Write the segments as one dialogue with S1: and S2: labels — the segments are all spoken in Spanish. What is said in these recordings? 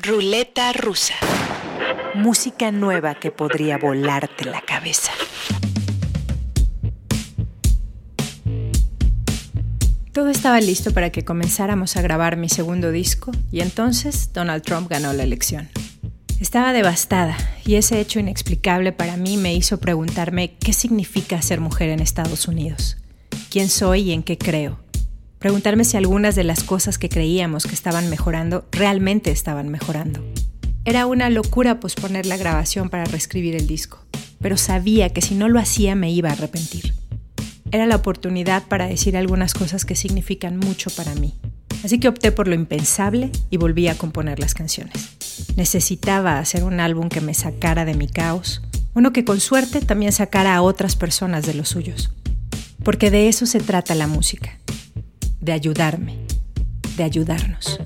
S1: Ruleta rusa. Música nueva que podría volarte la cabeza.
S2: Todo estaba listo para que comenzáramos a grabar mi segundo disco y entonces Donald Trump ganó la elección. Estaba devastada y ese hecho inexplicable para mí me hizo preguntarme qué significa ser mujer en Estados Unidos, quién soy y en qué creo. Preguntarme si algunas de las cosas que creíamos que estaban mejorando realmente estaban mejorando. Era una locura posponer la grabación para reescribir el disco, pero sabía que si no lo hacía me iba a arrepentir. Era la oportunidad para decir algunas cosas que significan mucho para mí. Así que opté por lo impensable y volví a componer las canciones. Necesitaba hacer un álbum que me sacara de mi caos, uno que con suerte también sacara a otras personas de los suyos. Porque de eso se trata la música, de ayudarme, de ayudarnos.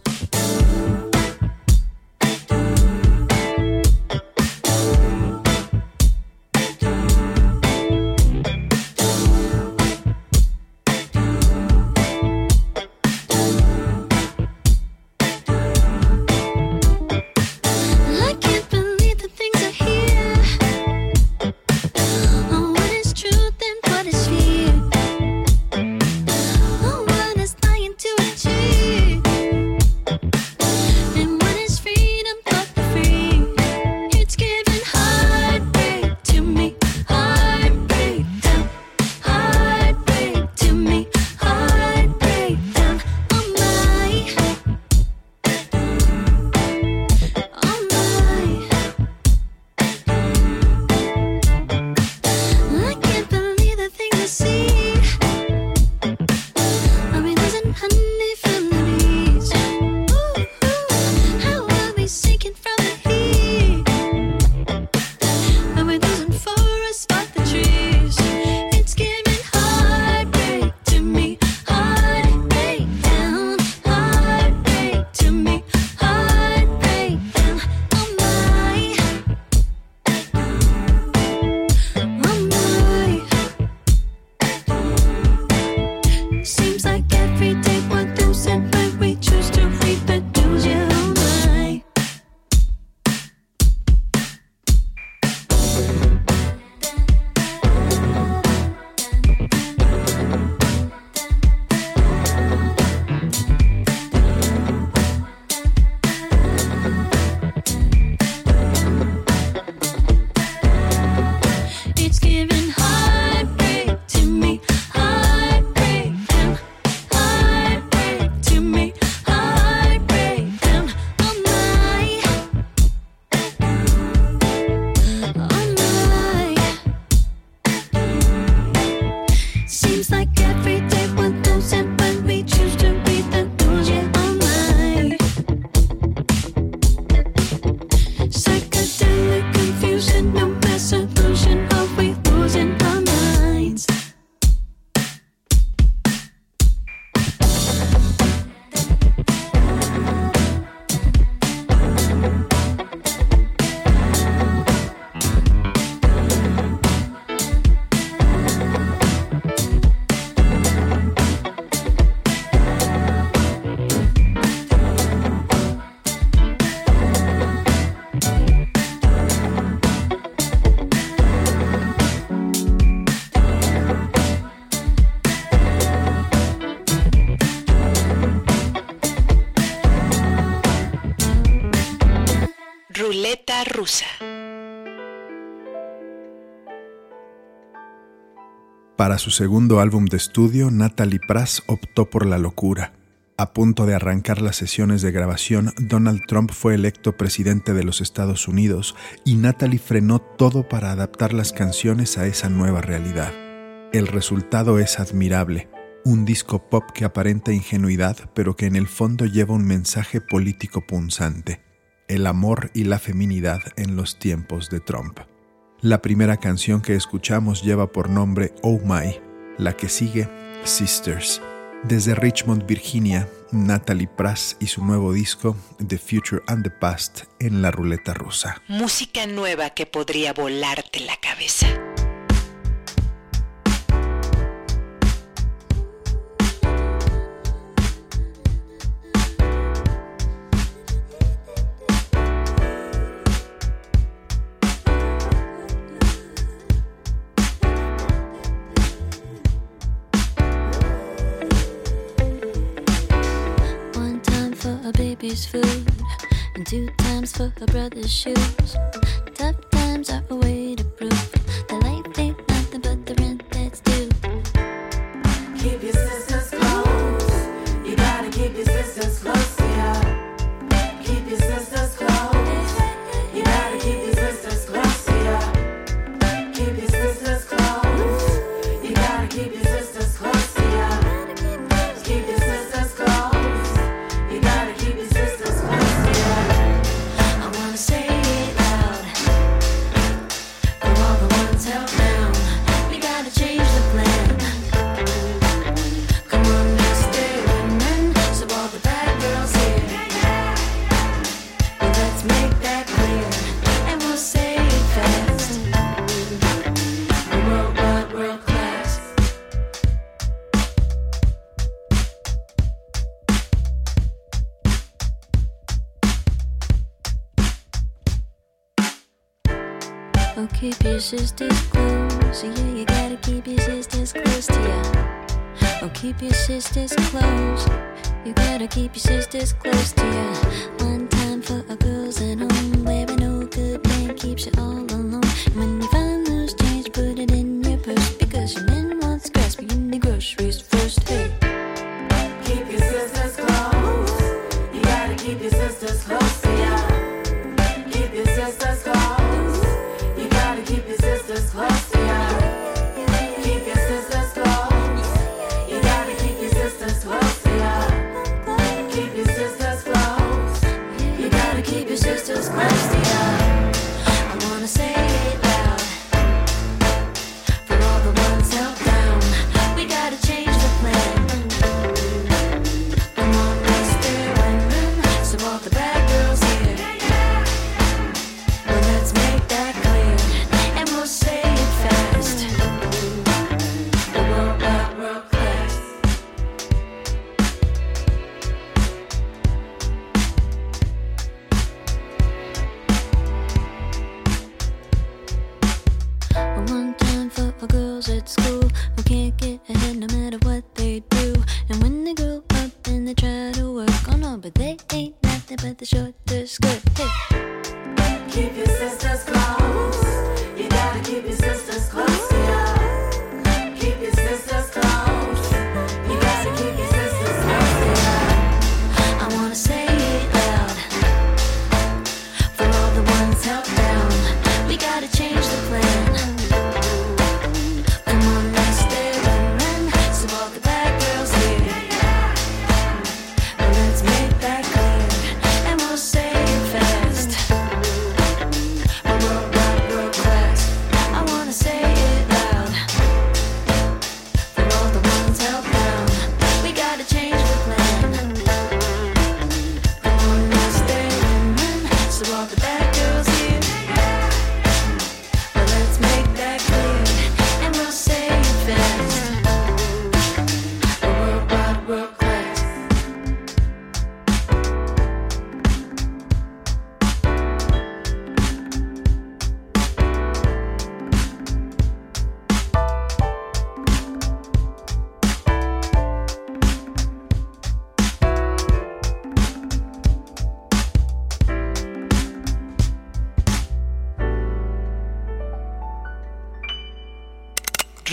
S3: Para su segundo álbum de estudio, Natalie Prass optó por la locura. A punto de arrancar las sesiones de grabación, Donald Trump fue electo presidente de los Estados Unidos y Natalie frenó todo para adaptar las canciones a esa nueva realidad. El resultado es admirable, un disco pop que aparenta ingenuidad pero que en el fondo lleva un mensaje político punzante, el amor y la feminidad en los tiempos de Trump. La primera canción que escuchamos lleva por nombre Oh My, la que sigue Sisters. Desde Richmond, Virginia, Natalie Prass y su nuevo disco The Future and the Past en la ruleta rusa.
S1: Música nueva que podría volarte la cabeza. food, and two times for her brother's shoes. Tough times are away. Oh, keep your sisters close. Yeah, you gotta keep your sisters close to you. Oh, keep your sisters close. You gotta keep your sisters close to you. Oh,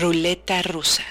S4: Ruleta rusa.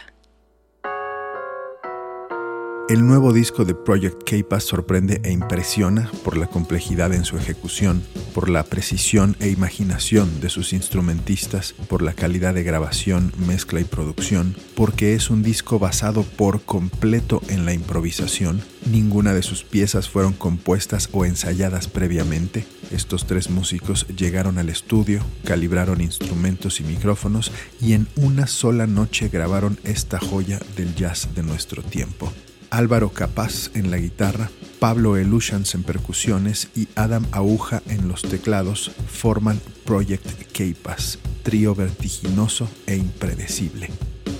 S3: El nuevo disco de Project K-Pass sorprende e impresiona por la complejidad en su ejecución, por la precisión e imaginación de sus instrumentistas, por la calidad de grabación, mezcla y producción, porque es un disco basado por completo en la improvisación, ninguna de sus piezas fueron compuestas o ensayadas previamente, estos tres músicos llegaron al estudio, calibraron instrumentos y micrófonos y en una sola noche grabaron esta joya del jazz de nuestro tiempo. Álvaro Capaz en la guitarra, Pablo Elushans en percusiones y Adam Aguja en los teclados forman Project K-Pass, trío vertiginoso e impredecible.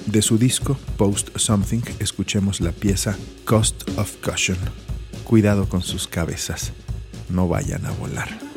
S3: De su disco Post Something escuchemos la pieza Cost of Caution. Cuidado con sus cabezas no vayan a volar.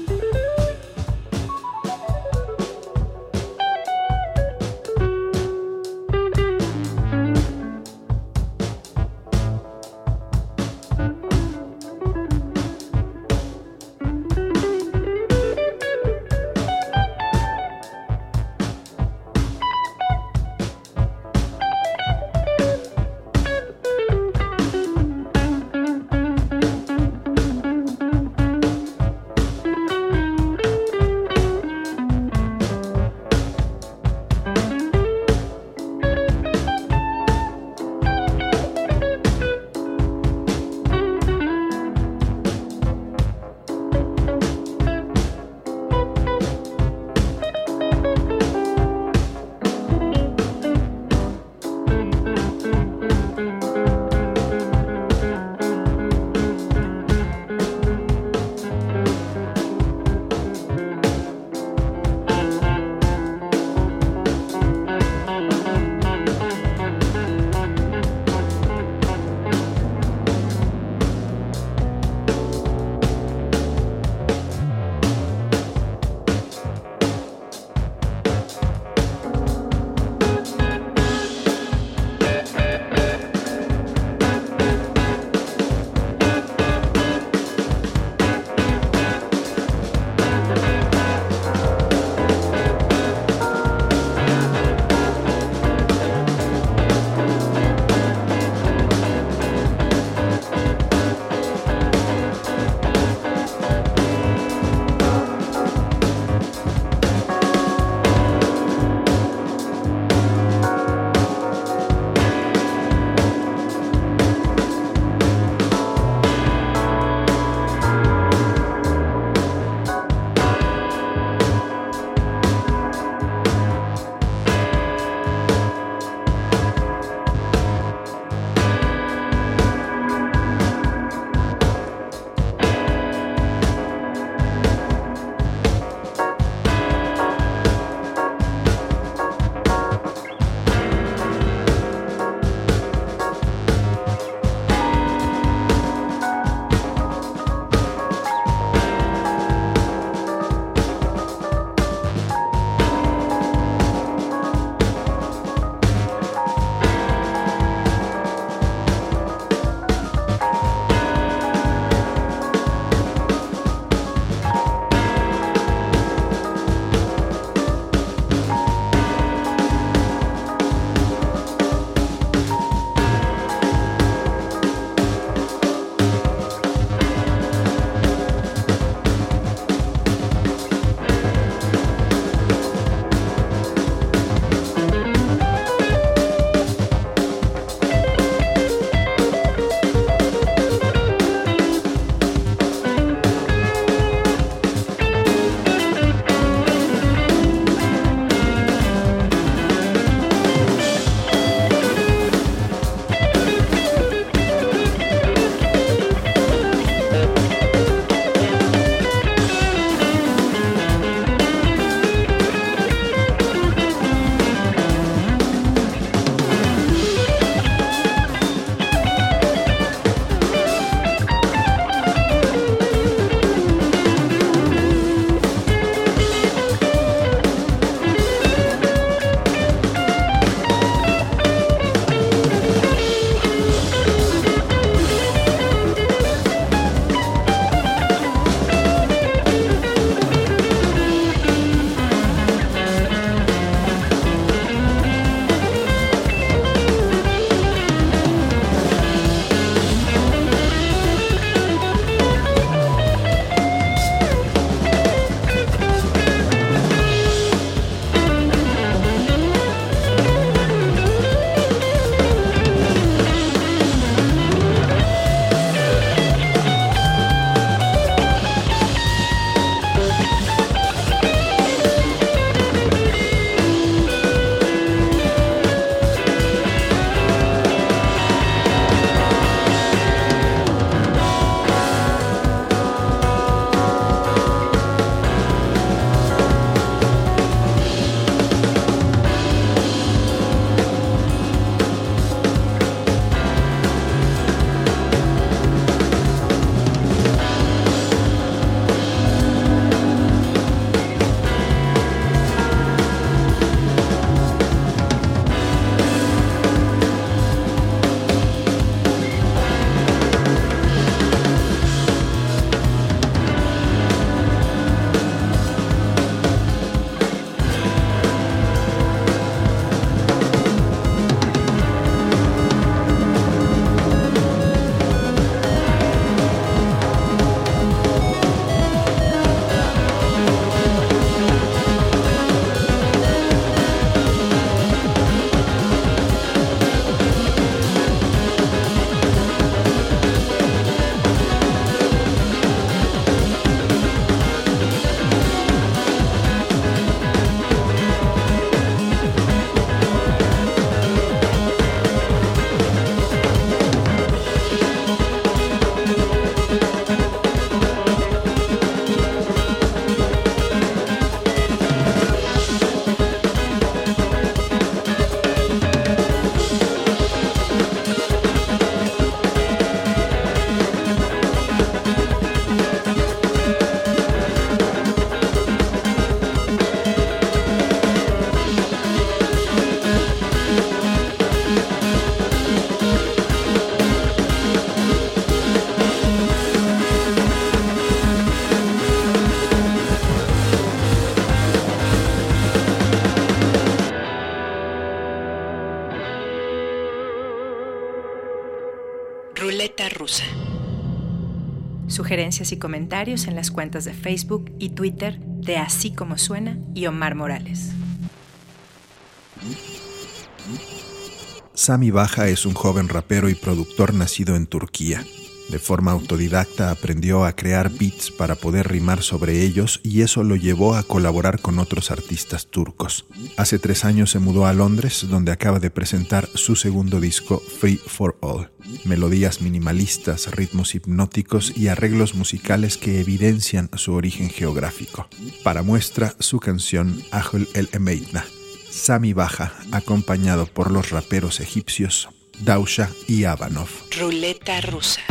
S2: Y comentarios en las cuentas de Facebook y Twitter de Así como Suena y Omar Morales.
S3: Sami Baja es un joven rapero y productor nacido en Turquía. De forma autodidacta aprendió a crear beats para poder rimar sobre ellos y eso lo llevó a colaborar con otros artistas turcos. Hace tres años se mudó a Londres donde acaba de presentar su segundo disco Free for All. Melodías minimalistas, ritmos hipnóticos y arreglos musicales que evidencian su origen geográfico. Para muestra su canción Ahul el Emeitna. Sami Baja, acompañado por los raperos egipcios Dausha y Avanov.
S1: Ruleta rusa.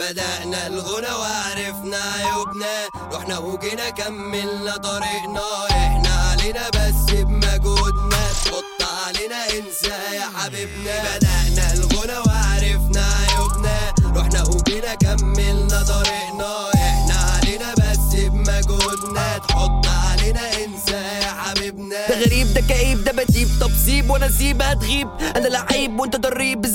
S5: بدأنا الغنى وعرفنا عيوبنا رحنا وجينا كملنا طريقنا إحنا علينا بس بمجهودنا تحط علينا انسى يا حبيبنا بدأنا الغنى وعرفنا عيوبنا رحنا وجينا كملنا طريقنا إحنا علينا بس بمجهودنا تحط علينا انسى يا حبيبنا
S6: ده غريب ده كئيب ده بتجيب طب سيب وأنا اسيبها تغيب أنا لعيب وأنت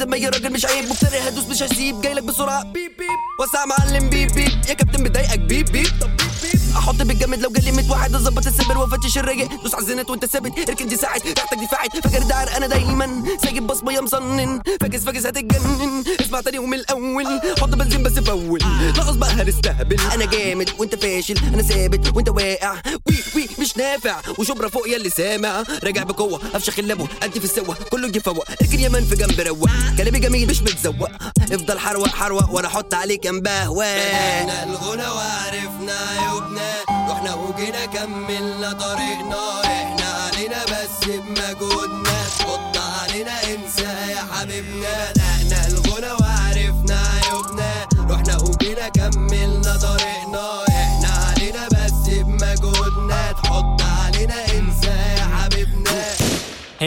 S6: ما يا راجل مش عيب. مفتري هدوس مش هسيب. جايلك بسرعة. بيب بيب. وسع معلم بيب بيب. يا كابتن مضايقك. بيب بيب. طب بيب بيب. أحط بالجامد لو جالي 100 واحد أظبط السبر وأفتش الراجل. دوس على وأنت ثابت اركن دي ساعد. ريحتك دي فاعل فاكر ده عرق أنا دايما. سايب بصمة يا مصنن فاكس فاكس هتتجنن اسمع تاني ومن الأول. حط بنزين بس فول ناقص بقى هنستهبل. أنا جامد وأنت فاشل. أنا ثابت وأنت واقع. وي وي مش نافع. وشبرا فوق يا اللي سامع. راجع بقوة. أفشخ اللبو أنت في السوا. كله يفوق اركن يا من في جنب روق. كلامي جميل مش متزوق. افضل حروق حروق وأنا أحط عليك جنبه.
S5: بدأنا الغنى وعرفنا عيوبنا رحنا وجينا كملنا طريقنا. إحنا علينا بس بمجهودنا.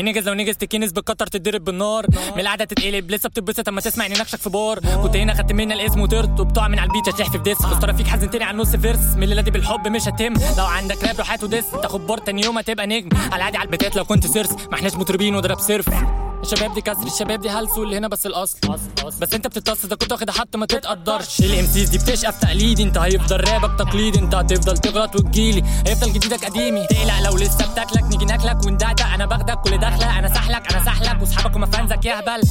S7: نجز لو نجز تكنس بالكتر تتضرب بالنار. من القعده تتقلب. لسه بتتبسط أما تسمع اني نكشك في بار كنت هنا خدت منا الاسم وطرت وبتقع من على البيت تحف في ديس. بس فيك حزنتني على نص فيرس. من الليلة دي بالحب مش هتم لو عندك راب روح هات وديس تاخد بار تاني يوم هتبقى نجم. على عادي على البيتات لو كنت سيرس. ما إحناش مطربين وضرب سيرف الشباب دي كسر الشباب دي هلس واللي هنا بس الأصل. بس انت بتتص إذا كنت واخد حط ما تتقدرش. الام سيز دي بتشقى تقليدي. انت هيفضل رابك تقليدي. انت هتفضل تغلط وتجيلي. هيفضل جديدك قديمي. تقلق لو لسه بتاكلك. نيجي ناكلك وندقدق أنا باخدك كل داخله أنا سحلك أنا سحلك. وأصحابك وما فانزك يا هبل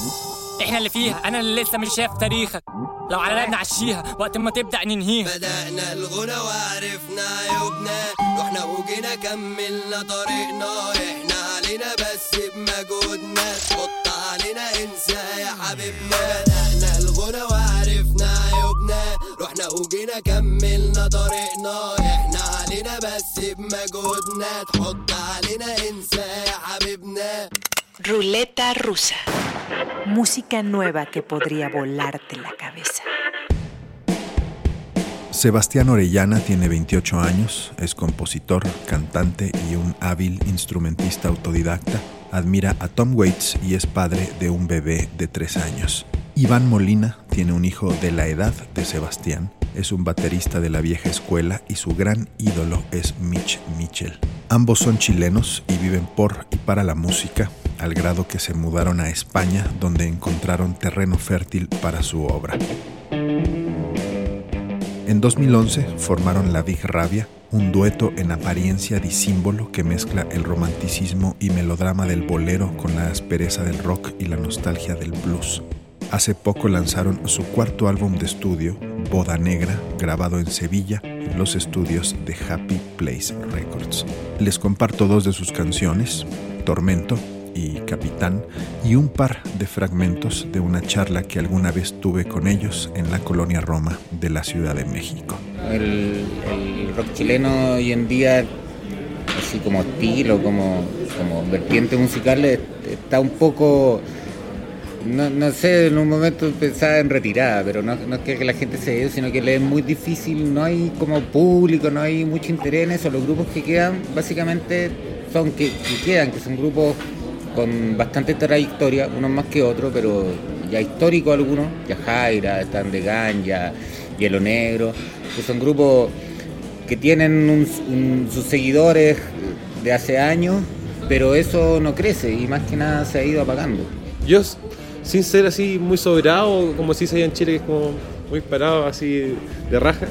S7: إحنا اللي فيها. أنا اللي لسه مش شايف تاريخك. لو على راب نعشيها وقت ما تبدأ ننهيها.
S5: بدأنا الغنى وعرفنا عيوبنا رحنا وجينا كملنا طريقنا. إحنا علينا بس بمجهودنا. تحط علينا انسى يا حبيبنا. بدأنا الغنى وعرفنا عيوبنا رحنا وجينا كملنا طريقنا. إحنا علينا بس بمجهودنا. تحط علينا انسى يا حبيبنا.
S1: Ruleta rusa. Música nueva que podría volarte la cabeza.
S3: Sebastián Orellana tiene 28 años, es compositor, cantante y un hábil instrumentista autodidacta. Admira a Tom Waits y es padre de un bebé de 3 años. Iván Molina tiene un hijo de la edad de Sebastián. Es un baterista de la vieja escuela y su gran ídolo es Mitch Mitchell. Ambos son chilenos y viven por y para la música, al grado que se mudaron a España donde encontraron terreno fértil para su obra. En 2011 formaron La Big Rabia, un dueto en apariencia disímbolo que mezcla el romanticismo y melodrama del bolero con la aspereza del rock y la nostalgia del blues. Hace poco lanzaron su cuarto álbum de estudio, Boda Negra, grabado en Sevilla, en los estudios de Happy Place Records. Les comparto dos de sus canciones, Tormento y Capitán, y un par de fragmentos de una charla que alguna vez tuve con ellos en la colonia Roma de la Ciudad de México.
S8: El, rock chileno hoy en día, así como estilo, como, como vertiente musical, es- está un poco, no, no sé, en un momento pensaba en retirada, pero no, no es que la gente se dé, sino que le es muy difícil, no hay como público, no hay mucho interés en eso. Los grupos que quedan, básicamente, son que, que quedan, que son grupos con bastante trayectoria, unos más que otros, pero ya históricos algunos, ya Jaira, están de Ganja, Hielo Negro, que son grupos que tienen un- sus seguidores de hace años, pero eso no crece y más que nada se ha ido apagando.
S9: Yo sin ser así muy sobrado, como se dice en Chile, que es como muy parado, así de raja.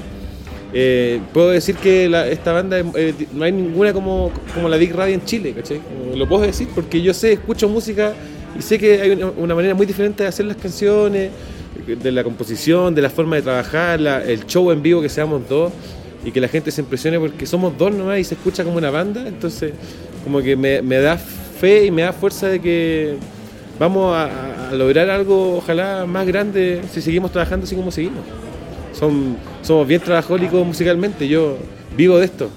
S9: Eh, puedo decir que esta banda eh, no hay ninguna como, como la Big Radio en Chile, ¿cachai? Lo puedo decir porque yo sé, escucho música y sé que hay una, manera muy diferente de hacer las canciones, de la composición, de la forma de trabajar, el show en vivo que seamos dos y que la gente se impresione porque somos dos nomás y se escucha como una banda, entonces como que me, me da fe y me da fuerza de que vamos a, a lograr algo ojalá más grande si seguimos trabajando así como seguimos. Son, somos bien trabajólicos musicalmente, yo vivo de esto.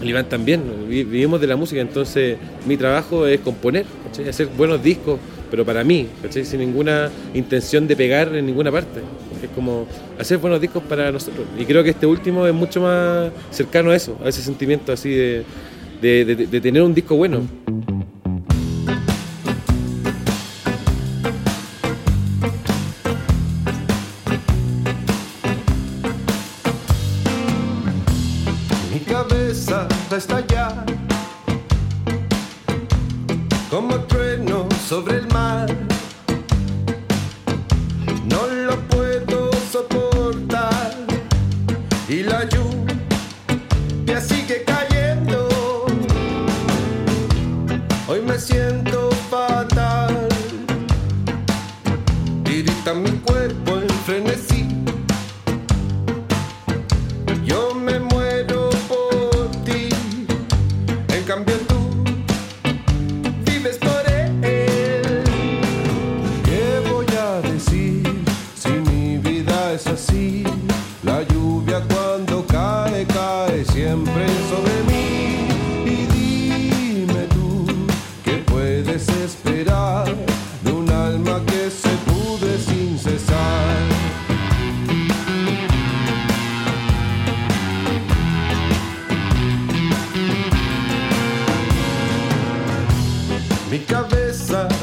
S9: El Iván también, vi- vivimos de la música, entonces mi trabajo es componer, ¿cachai? hacer buenos discos, pero para mí, ¿cachai? sin ninguna intención de pegar en ninguna parte. Es como hacer buenos discos para nosotros. Y creo que este último es mucho más cercano a eso, a ese sentimiento así de- de tener un disco bueno.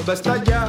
S10: Cabeza va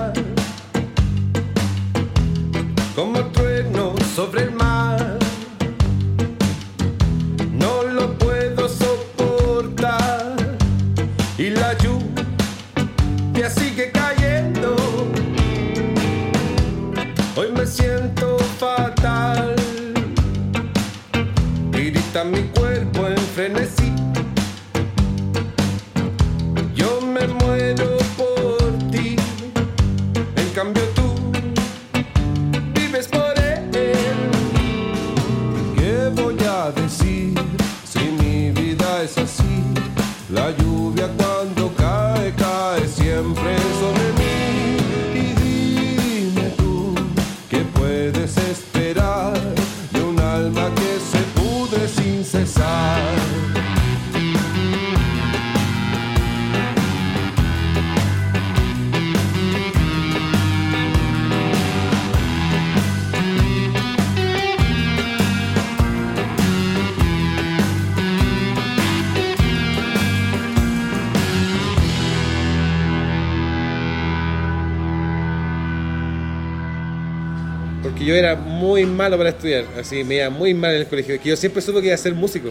S9: porque yo era muy malo para estudiar, así me iba muy mal en el colegio, que yo siempre supe que iba a ser músico.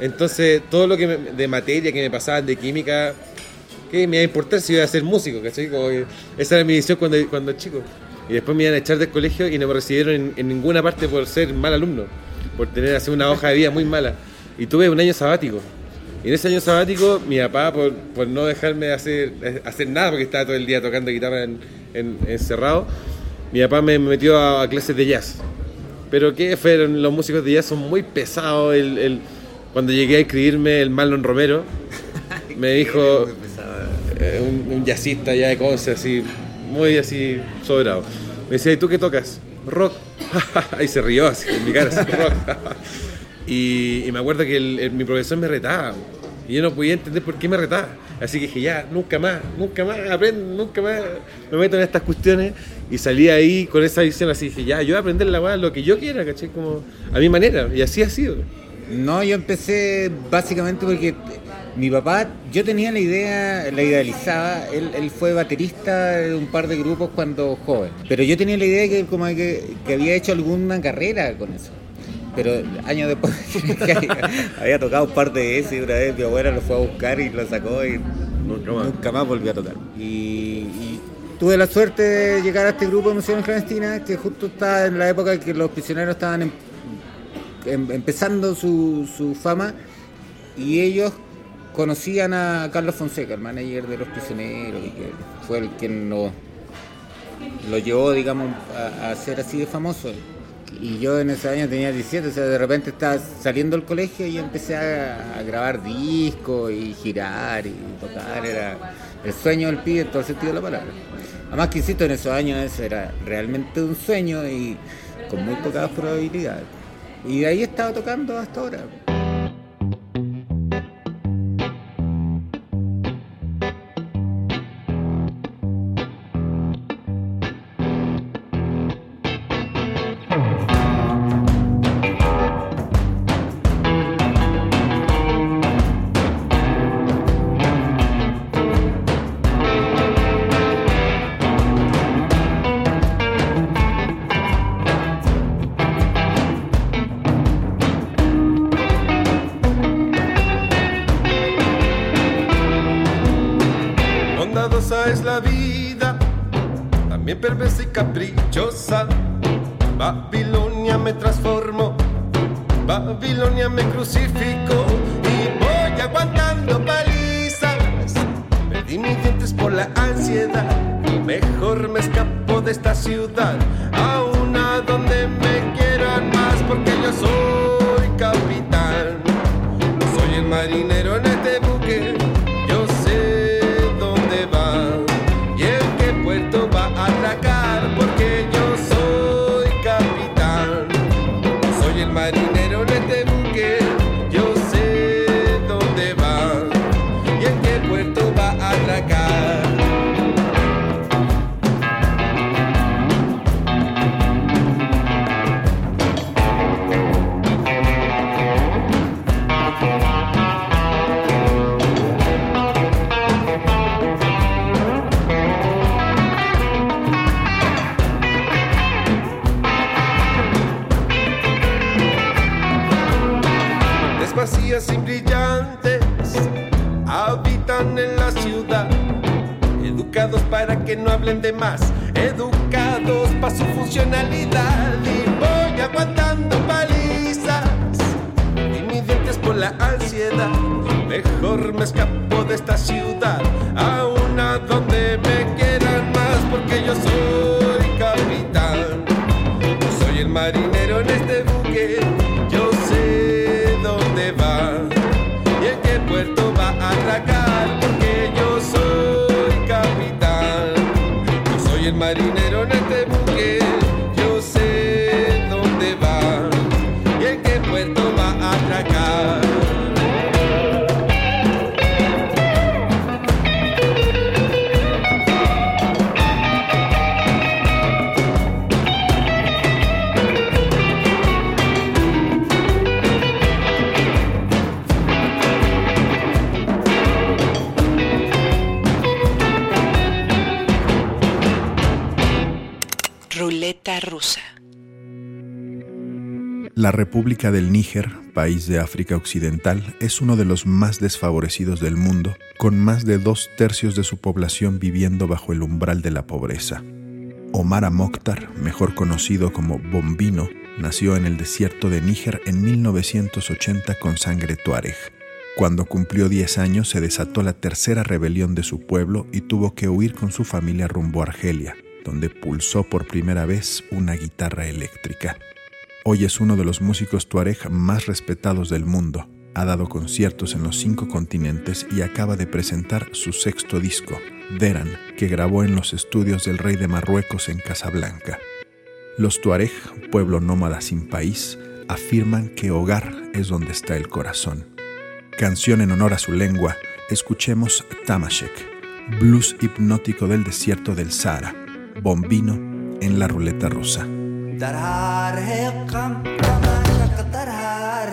S9: Entonces, todo lo que de materia que me pasaban de química, ¿qué me iba a importar si iba a ser músico? ¿cachai? Como que esa era mi visión cuando, cuando chico. Y después me iban a echar del colegio y no me recibieron en, ninguna parte por ser mal alumno, por tener así una hoja de vida muy mala. Y tuve un año sabático. Y en ese año sabático, mi papá, por, por no dejarme hacer, hacer nada, porque estaba todo el día tocando guitarra en- en- encerrado, mi papá me metió a, a clases de jazz. Pero que fueron los músicos de jazz son muy pesados. El, el- cuando llegué a escribirme, el Marlon Romero me dijo, eh, un, un jazzista ya de Conce, así, muy así sobrado. Me decía, ¿y tú qué tocas? Rock. y se rió así en mi cara, así, rock. y, y me acuerdo que el- mi profesor me retaba. Y yo no podía entender por qué me retaba. Así que dije, ya, nunca más, nunca más, aprendo, nunca más me meto en estas cuestiones. Y salí ahí con esa visión así, dije, ya, yo voy a aprender la weá lo que yo quiera, ¿cachai? Como a mi manera. Y así ha sido.
S8: No, yo empecé básicamente porque mi papá, yo tenía la idea, la idealizaba, él, él fue baterista de un par de grupos cuando joven, pero yo tenía la idea que como que, que había hecho alguna carrera con eso. Pero años después había, tocado un par de veces y una vez mi abuela lo fue a buscar y lo sacó y nunca más, volvió a tocar. Y, y
S10: tuve la suerte de llegar a este grupo de Emociones Clandestinas que justo está en la época en que los prisioneros estaban em- em- empezando su, su fama y ellos conocían a Carlos Fonseca, el manager de los prisioneros, y que fue el quien lo, lo llevó, digamos, a, a ser así de famoso. Y yo en ese año tenía 17, o sea, de repente estaba saliendo del colegio y empecé a, grabar discos y girar y tocar. Era el sueño del pibe en todo el sentido de la palabra. Además que insisto, en esos años eso era realmente un sueño y con muy pocas probabilidades. Y de ahí he estado tocando hasta ahora.
S11: La
S3: República del Níger, país de África Occidental, es uno de los más desfavorecidos del mundo, con más de dos tercios de su población viviendo bajo el umbral de la pobreza. Omar Mokhtar, mejor conocido como Bombino, nació en el desierto de Níger en 1980 con sangre tuareg. Cuando cumplió 10 años se desató la tercera rebelión de su pueblo y tuvo que huir con su familia rumbo a Argelia, donde pulsó por primera vez una guitarra eléctrica. Hoy es uno de los músicos tuareg más respetados del mundo. Ha dado conciertos en los cinco continentes y acaba de presentar su sexto disco, Deran, que grabó en los estudios del rey de Marruecos en Casablanca. Los tuareg, pueblo nómada sin país, afirman que hogar es donde está el corazón. Canción en honor a su lengua, escuchemos Tamashek, blues hipnótico del desierto del Sahara, bombino en la ruleta rusa.
S12: درها رهق قم كما
S1: شق درها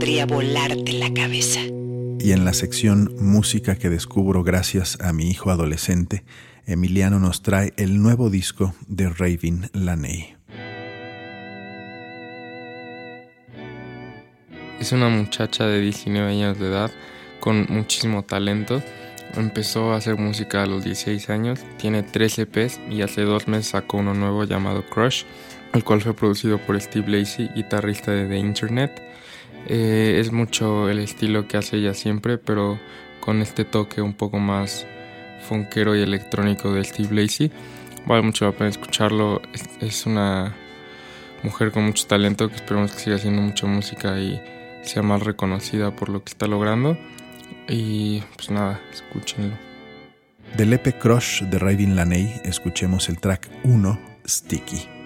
S1: podría volarte la cabeza.
S3: Y en la sección Música que descubro gracias a mi hijo adolescente, Emiliano nos trae el nuevo disco de Raven Laney.
S13: Es una muchacha de 19 años de edad con muchísimo talento. Empezó a hacer música a los 16 años, tiene 3 EPs y hace dos meses sacó uno nuevo llamado Crush, el cual fue producido por Steve Lacey, guitarrista de The Internet. Eh, es mucho el estilo que hace ella siempre, pero con este toque un poco más funkero y electrónico de Steve Lacey. Vale mucho la pena escucharlo. Es, una mujer con mucho talento que esperemos que siga haciendo mucha música y sea más reconocida por lo que está logrando. Y pues nada, escúchenlo.
S3: Del EP Crush de Raven Laney escuchemos el track 1, Sticky.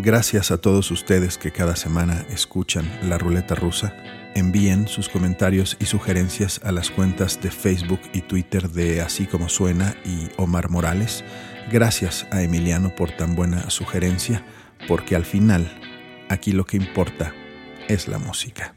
S3: Gracias a todos ustedes que cada semana escuchan La Ruleta Rusa. Envíen sus comentarios y sugerencias a las cuentas de Facebook y Twitter de Así como Suena y Omar Morales. Gracias a Emiliano por tan buena sugerencia, porque al final, aquí lo que importa es la
S1: música.